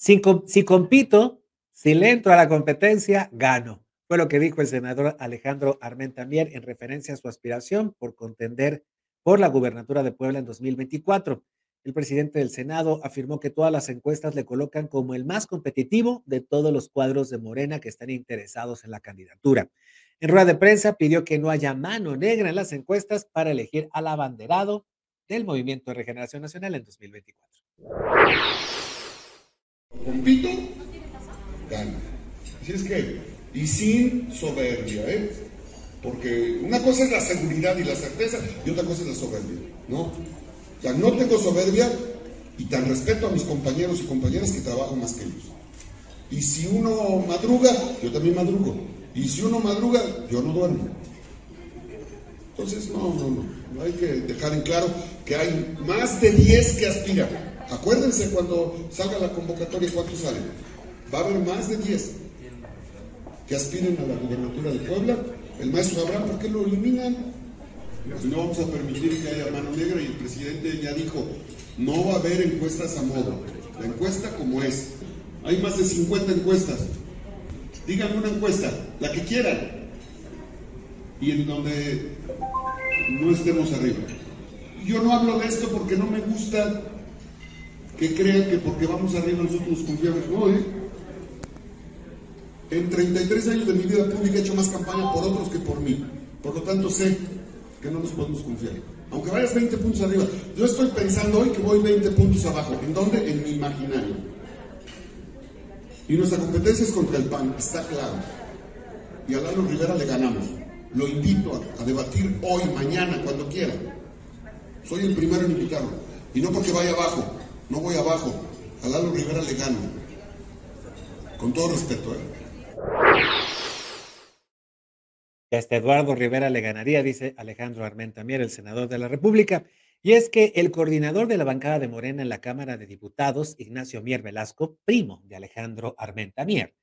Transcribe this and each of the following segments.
Si, compito, si le entro a la competencia, gano. Fue lo que dijo el senador Alejandro Armentamier en referencia a su aspiración por contender por la gubernatura de Puebla en 2024. El presidente del Senado afirmó que todas las encuestas le colocan como el más competitivo de todos los cuadros de Morena que están interesados en la candidatura. En rueda de prensa pidió que no haya mano negra en las encuestas para elegir al abanderado del Movimiento de Regeneración Nacional en 2024. Compito, gana. Así es que y sin soberbia, ¿eh? Porque una cosa es la seguridad y la certeza y otra cosa es la soberbia, ¿no? O sea, no tengo soberbia y tan respeto a mis compañeros y compañeras que trabajan más que ellos. Y si uno madruga, yo también madrugo. Y si uno madruga, yo no duermo. Entonces, no, no. no hay que dejar en claro que hay más de 10 que aspiran. Acuérdense cuando salga la convocatoria cuántos salen. Va a haber más de 10 que aspiren a la gubernatura de Puebla, el maestro Abraham, ¿por qué lo eliminan? Pues no vamos a permitir que haya mano negra y el presidente ya dijo, no va a haber encuestas a modo, la encuesta como es. Hay más de 50 encuestas. Díganme una encuesta, la que quieran, y en donde no estemos arriba. Yo no hablo de esto porque no me gusta que crean que porque vamos arriba nosotros confiamos. No, ¿eh? En 33 años de mi vida pública he hecho más campaña por otros que por mí. Por lo tanto, sé que no nos podemos confiar. Aunque vayas 20 puntos arriba. Yo estoy pensando hoy que voy 20 puntos abajo. ¿En dónde? En mi imaginario. Y nuestra competencia es contra el PAN, está claro. Y a Lalo Rivera le ganamos. Lo invito a, a debatir hoy, mañana, cuando quiera. Soy el primero en invitarlo. Y no porque vaya abajo, no voy abajo. A Lalo Rivera le gano. Con todo respeto, ¿eh? Este Eduardo Rivera le ganaría, dice Alejandro Armentamier, el senador de la República. Y es que el coordinador de la bancada de Morena en la Cámara de Diputados, Ignacio Mier Velasco, primo de Alejandro Armentamier,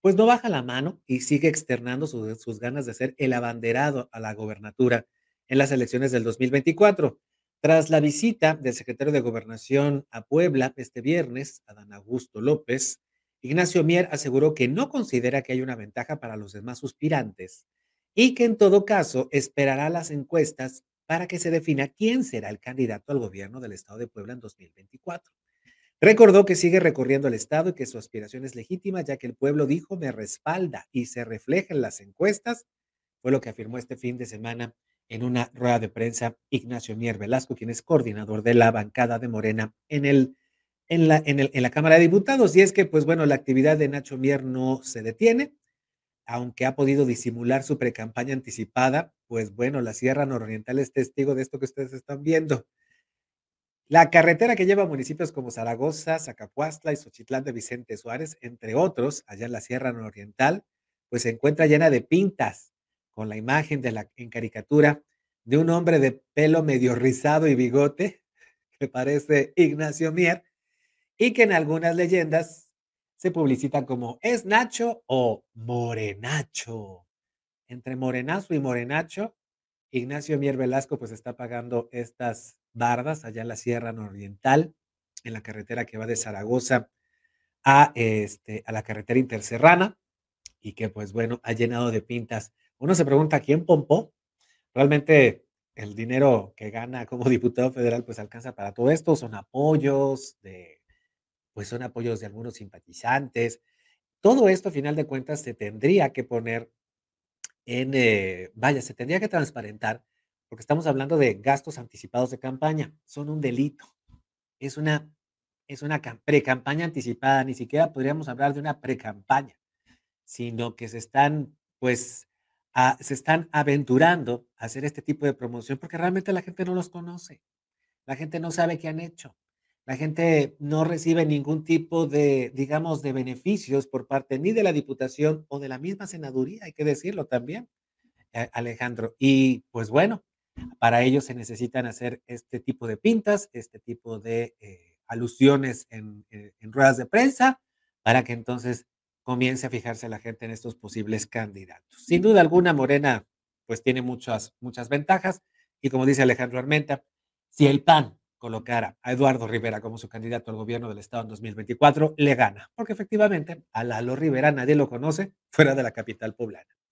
pues no baja la mano y sigue externando sus ganas de ser el abanderado a la gobernatura en las elecciones del 2024. Tras la visita del secretario de Gobernación a Puebla este viernes, Adán Augusto López, Ignacio Mier aseguró que no considera que hay una ventaja para los demás suspirantes y que en todo caso esperará las encuestas para que se defina quién será el candidato al gobierno del estado de Puebla en 2024. Recordó que sigue recorriendo el estado y que su aspiración es legítima, ya que el pueblo dijo me respalda y se refleja en las encuestas, fue lo que afirmó este fin de semana en una rueda de prensa Ignacio Mier Velasco, quien es coordinador de la bancada de Morena en el en la, en, el, en la Cámara de Diputados. Y es que, pues bueno, la actividad de Nacho Mier no se detiene, aunque ha podido disimular su precampaña anticipada, pues bueno, la Sierra Nororiental es testigo de esto que ustedes están viendo. La carretera que lleva a municipios como Zaragoza, Zacapuastla y Xochitlán de Vicente Suárez, entre otros, allá en la Sierra Nororiental, pues se encuentra llena de pintas, con la imagen de la, en caricatura de un hombre de pelo medio rizado y bigote, que parece Ignacio Mier, y que en algunas leyendas se publicitan como es Nacho o Morenacho. Entre Morenazo y Morenacho, Ignacio Mier Velasco pues está pagando estas bardas allá en la Sierra Nororiental, en la carretera que va de Zaragoza a, este, a la carretera interserrana y que pues bueno, ha llenado de pintas. Uno se pregunta, ¿quién pompó? Realmente el dinero que gana como diputado federal pues alcanza para todo esto, son apoyos de pues son apoyos de algunos simpatizantes. Todo esto, a final de cuentas, se tendría que poner en, eh, vaya, se tendría que transparentar, porque estamos hablando de gastos anticipados de campaña. Son un delito. Es una, es una pre-campaña anticipada. Ni siquiera podríamos hablar de una pre-campaña, sino que se están, pues, se están aventurando a hacer este tipo de promoción porque realmente la gente no los conoce. La gente no sabe qué han hecho. La gente no recibe ningún tipo de, digamos, de beneficios por parte ni de la Diputación o de la misma senaduría, hay que decirlo también, eh, Alejandro. Y pues bueno, para ello se necesitan hacer este tipo de pintas, este tipo de eh, alusiones en, eh, en, ruedas de prensa, para que entonces comience a fijarse la gente en estos posibles candidatos. Sin duda alguna, Morena pues tiene muchas, muchas ventajas y como dice Alejandro Armenta, si el PAN colocar a Eduardo Rivera como su candidato al gobierno del Estado en 2024, le gana, porque efectivamente a Lalo Rivera nadie lo conoce fuera de la capital poblana.